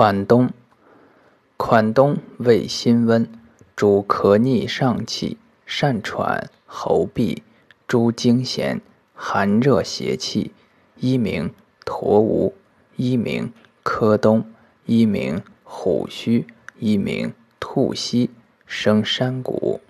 款冬，款冬味辛温，主咳逆上气、善喘、喉痹、诸惊痫、寒热邪气，一名驼吴，一名柯冬，一名虎须，一名兔膝，生山谷。